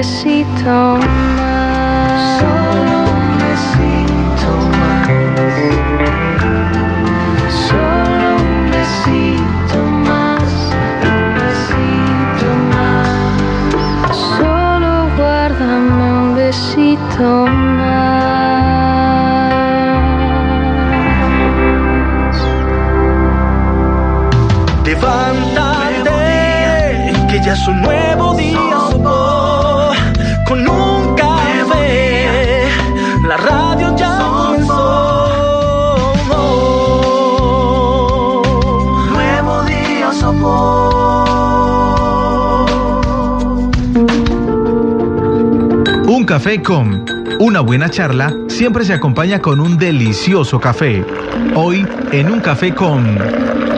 besito más. Solo un besito más. Solo un besito más. Un besito más. Solo guárdame un besito más. Levántate, que ya es un nuevo día. Con un café, la radio ya comenzó. Nuevo día. Un café con una buena charla siempre se acompaña con un delicioso café. Hoy en un café con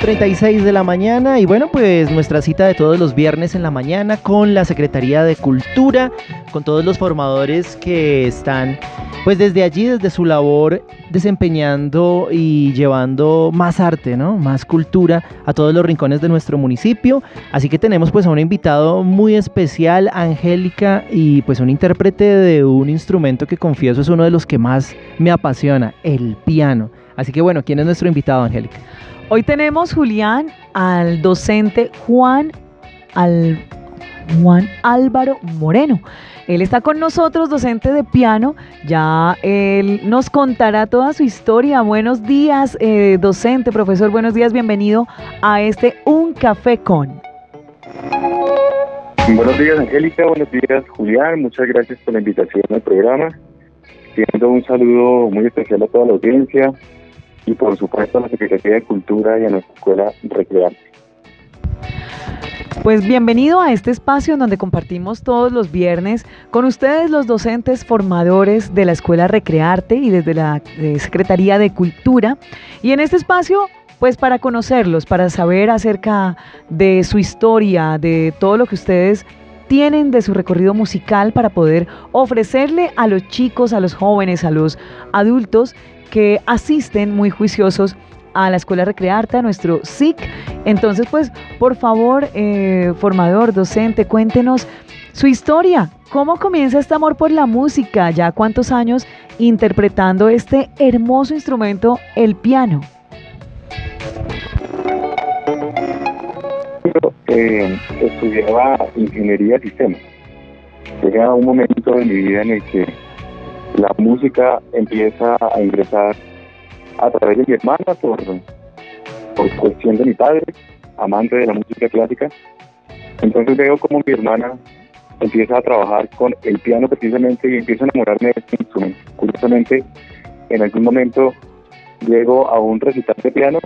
9.36 de la mañana y bueno pues nuestra cita de todos los viernes en la mañana con la Secretaría de Cultura, con todos los formadores que están pues desde allí, desde su labor desempeñando y llevando más arte, ¿no? Más cultura a todos los rincones de nuestro municipio. Así que tenemos pues a un invitado muy especial, Angélica, y pues un intérprete de un instrumento que confieso es uno de los que más me apasiona, el piano. Así que bueno, ¿quién es nuestro invitado, Angélica? Hoy tenemos, Julián, al docente Juan, al, Juan Álvaro Moreno. Él está con nosotros, docente de piano. Ya él nos contará toda su historia. Buenos días, eh, docente, profesor. Buenos días, bienvenido a este Un Café con. Buenos días, Angélica. Buenos días, Julián. Muchas gracias por la invitación al programa. Siendo un saludo muy especial a toda la audiencia y, por supuesto, a la Secretaría de Cultura y a nuestra escuela Recrear. Pues bienvenido a este espacio en donde compartimos todos los viernes con ustedes los docentes formadores de la Escuela Recrearte y desde la eh, Secretaría de Cultura. Y en este espacio, pues para conocerlos, para saber acerca de su historia, de todo lo que ustedes tienen de su recorrido musical para poder ofrecerle a los chicos, a los jóvenes, a los adultos que asisten muy juiciosos a la Escuela Recrearte, a nuestro SIC. Entonces, pues, por favor, eh, formador, docente, cuéntenos su historia. ¿Cómo comienza este amor por la música? ¿Ya cuántos años interpretando este hermoso instrumento, el piano? Eh, estudiaba ingeniería de sistemas. Llega un momento de mi vida en el que la música empieza a ingresar a través de mi hermana por, por cuestión de mi padre, amante de la música clásica. Entonces veo como mi hermana empieza a trabajar con el piano precisamente y empiezo a enamorarme de este instrumento. Curiosamente, en algún momento llego a un recital de piano,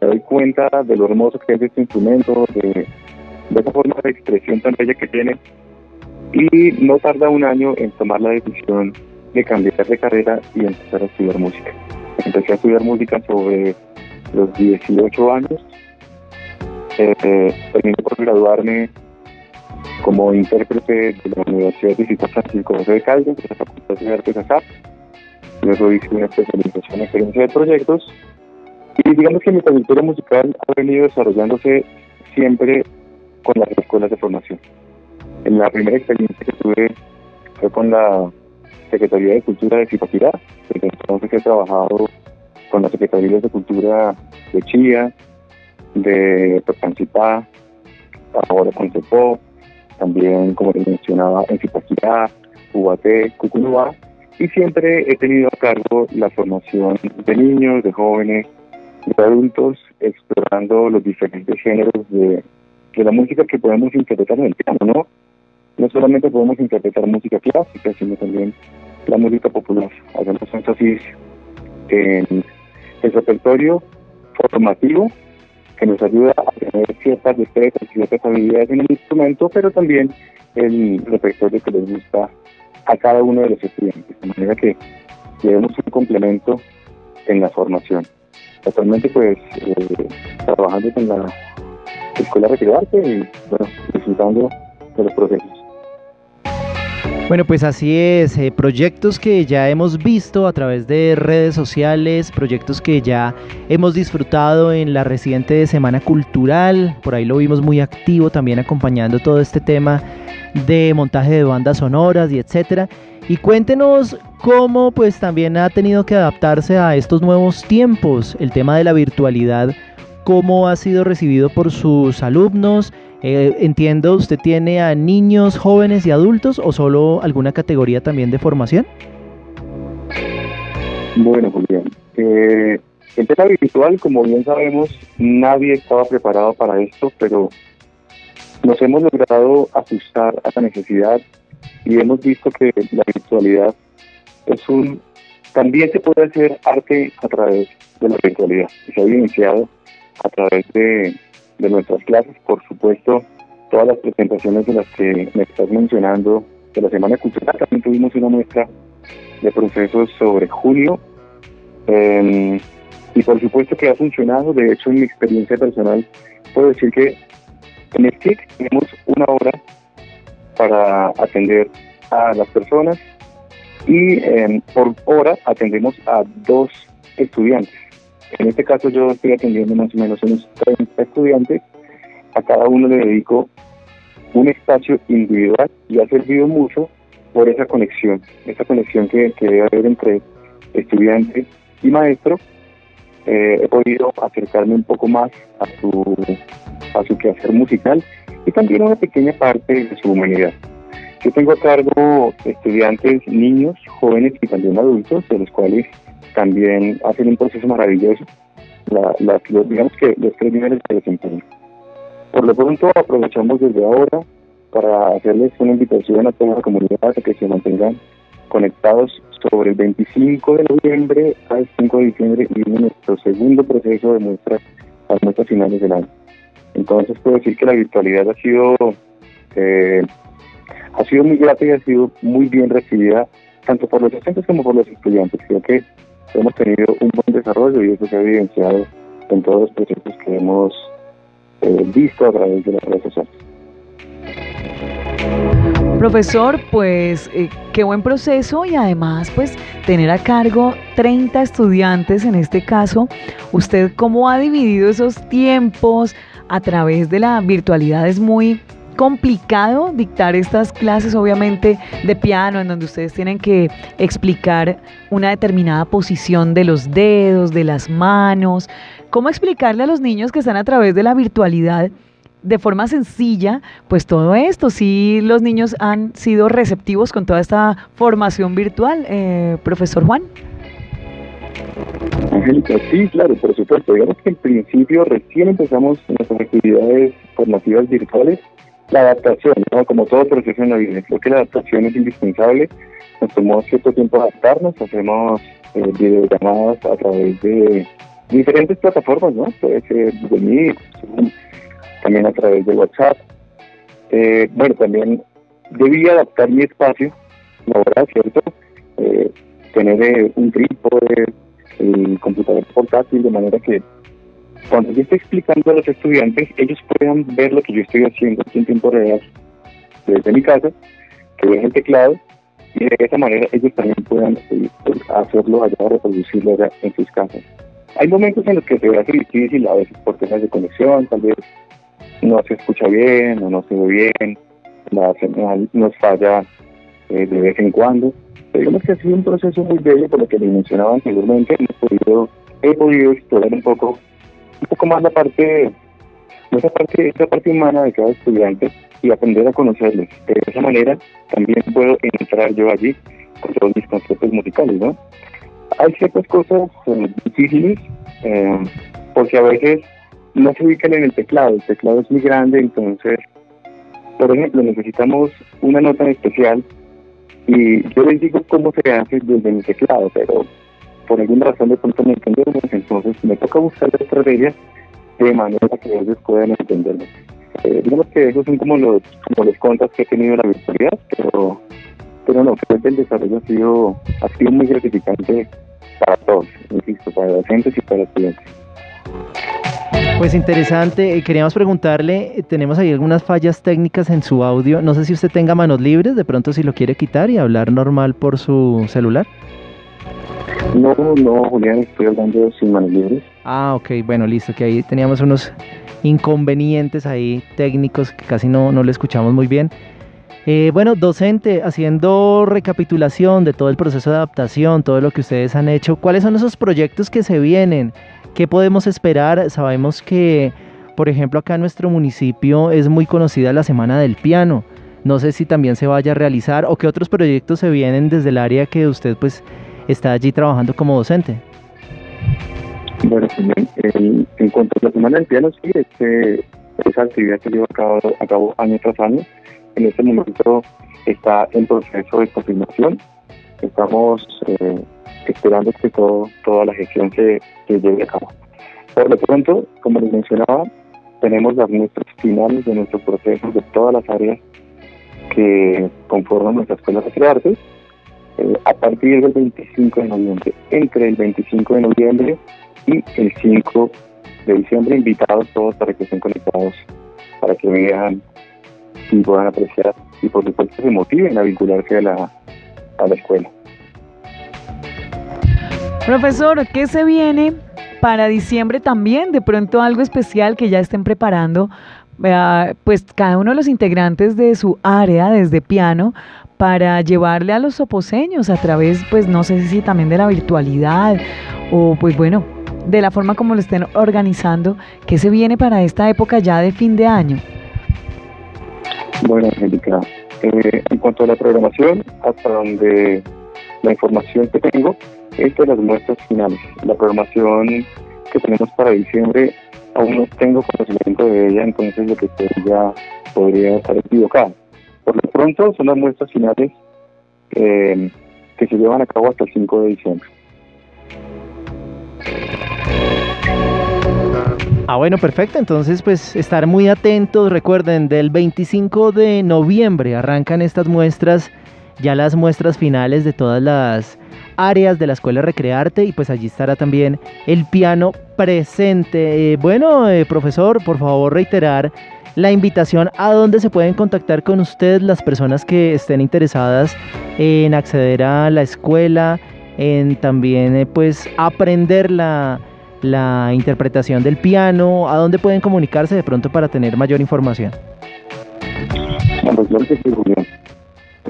me doy cuenta de lo hermoso que es este instrumento, de, de esa forma de expresión tan bella que tiene, y no tarda un año en tomar la decisión de cambiar de carrera y empezar a estudiar música. Empecé a estudiar música sobre los 18 años. Eh, terminé por graduarme como intérprete de la Universidad Digital Francisco José de Caldas, de la Facultad de Artes ASAP. Luego hice una especialización en gerencia de proyectos. Y digamos que mi trayectoria musical ha venido desarrollándose siempre con las escuelas de formación. En la primera experiencia que tuve fue con la Secretaría de Cultura de Zipaquirá. Desde entonces he trabajado con las Secretarías de Cultura de Chía, de Tocancipá, ahora con CEPO, también, como les mencionaba, en Zipaquirá, Ubaté, Cucunubá, y siempre he tenido a cargo la formación de niños, de jóvenes, de adultos, explorando los diferentes géneros de, la música que podemos interpretar en el piano, ¿no? No solamente podemos interpretar música clásica, sino también la música popular. Hacemos énfasis en el repertorio formativo que nos ayuda a tener ciertas destrezas ciertas habilidades en el instrumento, pero también el repertorio que les gusta a cada uno de los estudiantes, de manera que llevemos un complemento en la formación. Actualmente, pues, eh, trabajando con la Escuela Recrearte y, bueno, disfrutando de los procesos. Bueno, pues así es, eh, proyectos que ya hemos visto a través de redes sociales, proyectos que ya hemos disfrutado en la reciente Semana Cultural, por ahí lo vimos muy activo también acompañando todo este tema de montaje de bandas sonoras y etcétera. Y cuéntenos cómo pues también ha tenido que adaptarse a estos nuevos tiempos, el tema de la virtualidad, cómo ha sido recibido por sus alumnos, eh, entiendo, ¿usted tiene a niños, jóvenes y adultos o solo alguna categoría también de formación? Bueno, Julián. Eh, virtual, como bien sabemos, nadie estaba preparado para esto, pero nos hemos logrado ajustar a la necesidad y hemos visto que la virtualidad es un también se puede hacer arte a través de la virtualidad. Se ha iniciado a través de de nuestras clases, por supuesto, todas las presentaciones de las que me estás mencionando de la Semana Cultural, también tuvimos una muestra de procesos sobre junio, em, y por supuesto que ha funcionado, de hecho en mi experiencia personal puedo decir que en el TIC tenemos una hora para atender a las personas y em, por hora atendemos a dos estudiantes. En este caso yo estoy atendiendo más o menos unos 30 estudiantes. A cada uno le dedico un espacio individual y ha servido mucho por esa conexión, esa conexión que, debe haber entre estudiante y maestro. Eh, he podido acercarme un poco más a su, a su quehacer musical y también una pequeña parte de su humanidad. Yo tengo a cargo estudiantes, niños, jóvenes y también adultos, de los cuales también hacen un proceso maravilloso, la, digamos que los tres niveles de desempeño. Por lo pronto aprovechamos desde ahora para hacerles una invitación a toda la comunidad a que se mantengan conectados sobre el 25 de noviembre al 5 de diciembre y nuestro segundo proceso de muestras, las muestras finales del año. Entonces puedo decir que la virtualidad ha sido eh, ha sido muy grata y ha sido muy bien recibida tanto por los docentes como por los estudiantes. Creo que hemos tenido un buen desarrollo y eso se ha evidenciado en todos los proyectos que hemos eh, visto a través de las redes sociales. Profesor, pues eh, qué buen proceso y además pues tener a cargo 30 estudiantes en este caso. ¿Usted cómo ha dividido esos tiempos a través de la virtualidad? Es muy complicado dictar estas clases, obviamente, de piano, en donde ustedes tienen que explicar una determinada posición de los dedos, de las manos. ¿Cómo explicarle a los niños que están a través de la virtualidad? De forma sencilla, pues todo esto, si los niños han sido receptivos con toda esta formación virtual, eh, profesor Juan. Angélica, sí, claro, por supuesto. Digamos que en principio recién empezamos nuestras actividades formativas virtuales la adaptación, ¿no? como todo proceso en la vida, creo que la adaptación es indispensable. Nos tomó cierto tiempo adaptarnos, hacemos eh, videollamadas a través de diferentes plataformas, ¿no? Puede ser Google Meet, también a través de WhatsApp. Eh, bueno, también debí adaptar mi espacio laboral, ¿cierto? Eh, tener eh, un trípode, el computador portátil, de manera que cuando yo estoy explicando a los estudiantes, ellos puedan ver lo que yo estoy haciendo en tiempo real desde mi casa, que vean el teclado y de esa manera ellos también puedan eh, hacerlo allá, reproducirlo allá en sus casas. Hay momentos en los que se hace difícil, a veces por temas de conexión, tal vez no se escucha bien o no se ve bien, la señal nos falla eh, de vez en cuando. Pero digamos que ha sido un proceso muy bello, por lo que les mencionaba anteriormente, podido, he podido explorar un poco un poco más la parte, esa parte, esa parte humana de cada estudiante y aprender a conocerles. De esa manera también puedo entrar yo allí con todos mis conceptos musicales, ¿no? Hay ciertas cosas eh, difíciles eh, porque a veces no se ubican en el teclado, el teclado es muy grande, entonces, por ejemplo, necesitamos una nota en especial y yo les digo cómo se hace desde mi teclado, pero por alguna razón de pronto no entendemos, entonces me toca buscar estrategias de manera que ellos puedan entenderlo. Eh, digamos que esos son como los, como los contras que ha tenido la virtualidad, pero, pero no, creo que el desarrollo ha sido, ha sido muy gratificante para todos, insisto, para docentes y para estudiantes. Pues interesante, eh, queríamos preguntarle, eh, tenemos ahí algunas fallas técnicas en su audio, no sé si usted tenga manos libres, de pronto si lo quiere quitar y hablar normal por su celular. No, no, Julián, estoy hablando sin manos libres. Ah, ok, bueno, listo, que ahí teníamos unos inconvenientes ahí técnicos que casi no, no le escuchamos muy bien. Eh, bueno, docente, haciendo recapitulación de todo el proceso de adaptación, todo lo que ustedes han hecho, ¿cuáles son esos proyectos que se vienen? ¿Qué podemos esperar? Sabemos que, por ejemplo, acá en nuestro municipio es muy conocida la Semana del Piano. No sé si también se vaya a realizar o qué otros proyectos se vienen desde el área que usted pues está allí trabajando como docente. Bueno, en, en cuanto a la Semana del Piano, sí, este, esa actividad que lleva a cabo, a cabo año tras año, en este momento está en proceso de confirmación. Estamos eh, esperando que todo, toda la gestión se, lleve a cabo. Por lo pronto, como les mencionaba, tenemos las muestras finales de nuestro proceso de todas las áreas que conforman nuestra escuela de artes eh, a partir del 25 de noviembre. Entre el 25 de noviembre y el 5 de diciembre, invitados todos para que estén conectados, para que vean y puedan apreciar y por supuesto se motiven a vincularse a la, a la escuela. Profesor, ¿qué se viene para diciembre también? De pronto algo especial que ya estén preparando, pues cada uno de los integrantes de su área desde piano para llevarle a los oposeños a través, pues no sé si también de la virtualidad o pues bueno, de la forma como lo estén organizando, ¿qué se viene para esta época ya de fin de año? Bueno, Angélica, eh, en cuanto a la programación, hasta donde la información que tengo, es de las muestras finales. La programación que tenemos para diciembre aún no tengo conocimiento de ella, entonces lo que ya podría estar equivocado. Por lo pronto son las muestras finales eh, que se llevan a cabo hasta el 5 de diciembre. Ah, bueno, perfecto. Entonces, pues estar muy atentos. Recuerden, del 25 de noviembre arrancan estas muestras, ya las muestras finales de todas las áreas de la escuela Recrearte y pues allí estará también el piano presente. Eh, bueno, eh, profesor, por favor reiterar la invitación a dónde se pueden contactar con usted las personas que estén interesadas en acceder a la escuela, en también eh, pues aprender la, la interpretación del piano, a dónde pueden comunicarse de pronto para tener mayor información. Pues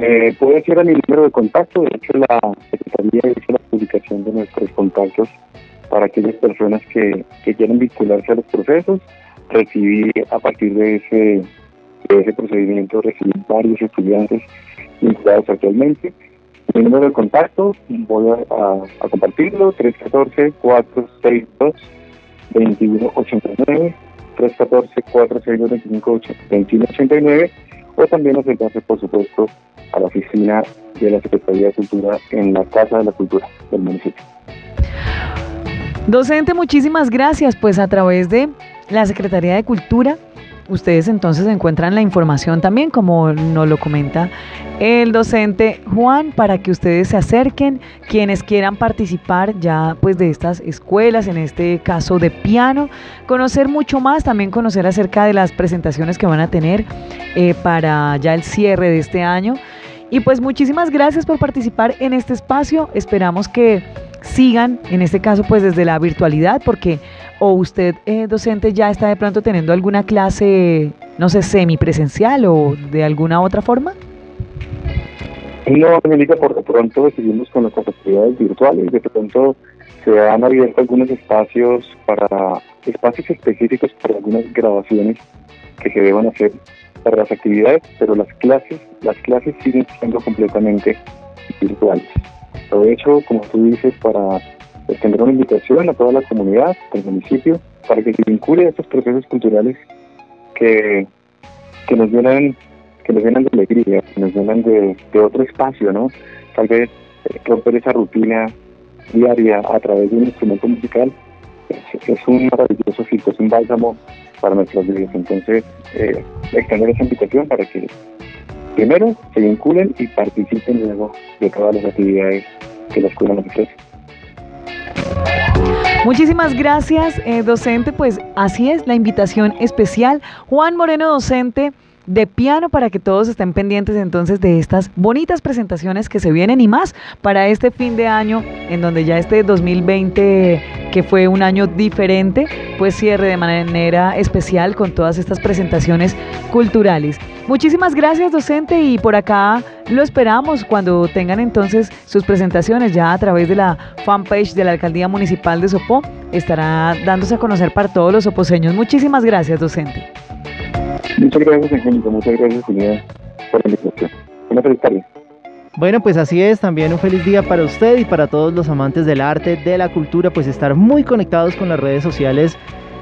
eh, puede ser a mi número de contacto, de hecho la Secretaría hizo la publicación de nuestros contactos para aquellas personas que, que quieran vincularse a los procesos, recibir a partir de ese, de ese procedimiento, recibir varios estudiantes vinculados actualmente. Mi número de contacto, voy a, a compartirlo, 314-462-2189, 314-462-2189, o también acercarse, por supuesto, a la oficina de la Secretaría de Cultura en la Casa de la Cultura del municipio. Docente, muchísimas gracias. Pues a través de la Secretaría de Cultura, ustedes entonces encuentran la información también, como nos lo comenta el docente Juan, para que ustedes se acerquen, quienes quieran participar ya pues de estas escuelas, en este caso de piano, conocer mucho más, también conocer acerca de las presentaciones que van a tener eh, para ya el cierre de este año. Y pues muchísimas gracias por participar en este espacio. Esperamos que sigan, en este caso pues desde la virtualidad, porque o usted eh, docente ya está de pronto teniendo alguna clase, no sé, semipresencial o de alguna otra forma. No, Angélica, por lo pronto seguimos con nuestras actividades virtuales. De pronto se han abierto algunos espacios para espacios específicos para algunas grabaciones que se deban hacer para las actividades, pero las clases, las clases siguen siendo completamente virtuales. Aprovecho, como tú dices, para extender una invitación a toda la comunidad del municipio para que se vincule a estos procesos culturales que, que nos llenan que nos llenan de alegría, que nos llenan de, otro espacio, ¿no? Tal vez eh, romper esa rutina diaria a través de un instrumento musical es, un maravilloso filtro, es un bálsamo para nuestras vidas. Entonces, eh, extender esa invitación para que primero se vinculen y participen luego de todas las actividades que la escuela nos ofrece. Muchísimas gracias, eh, docente. Pues así es la invitación especial. Juan Moreno, docente de piano para que todos estén pendientes entonces de estas bonitas presentaciones que se vienen y más para este fin de año en donde ya este 2020 que fue un año diferente pues cierre de manera especial con todas estas presentaciones culturales. Muchísimas gracias docente y por acá lo esperamos cuando tengan entonces sus presentaciones ya a través de la fanpage de la Alcaldía Municipal de Sopó estará dándose a conocer para todos los oposeños. Muchísimas gracias docente. Muchas gracias, Angélica. Muchas gracias, Julián, por la invitación. Una feliz tarde. Bueno, pues así es, también un feliz día para usted y para todos los amantes del arte, de la cultura, pues estar muy conectados con las redes sociales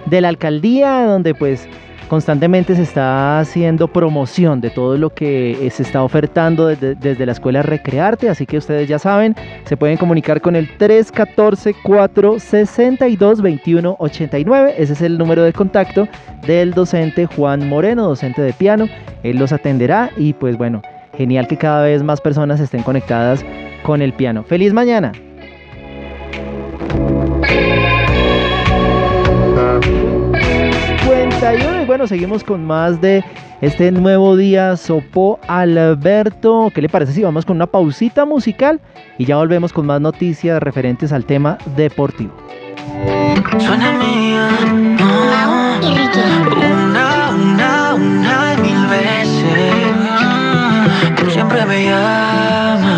de la alcaldía, donde pues constantemente se está haciendo promoción de todo lo que eh, se está ofertando desde, la escuela Recrearte, así que ustedes ya saben, se pueden comunicar con el 314-462-2189, ese es el número de contacto del docente Juan Moreno, docente de piano, él los atenderá y pues bueno, genial que cada vez más personas estén conectadas con el piano. ¡Feliz mañana! bueno, seguimos con más de este nuevo día Sopo Alberto. ¿Qué le parece si vamos con una pausita musical y ya volvemos con más noticias referentes al tema deportivo? Suena mía, no, una, una, una mil veces. Siempre me llamas.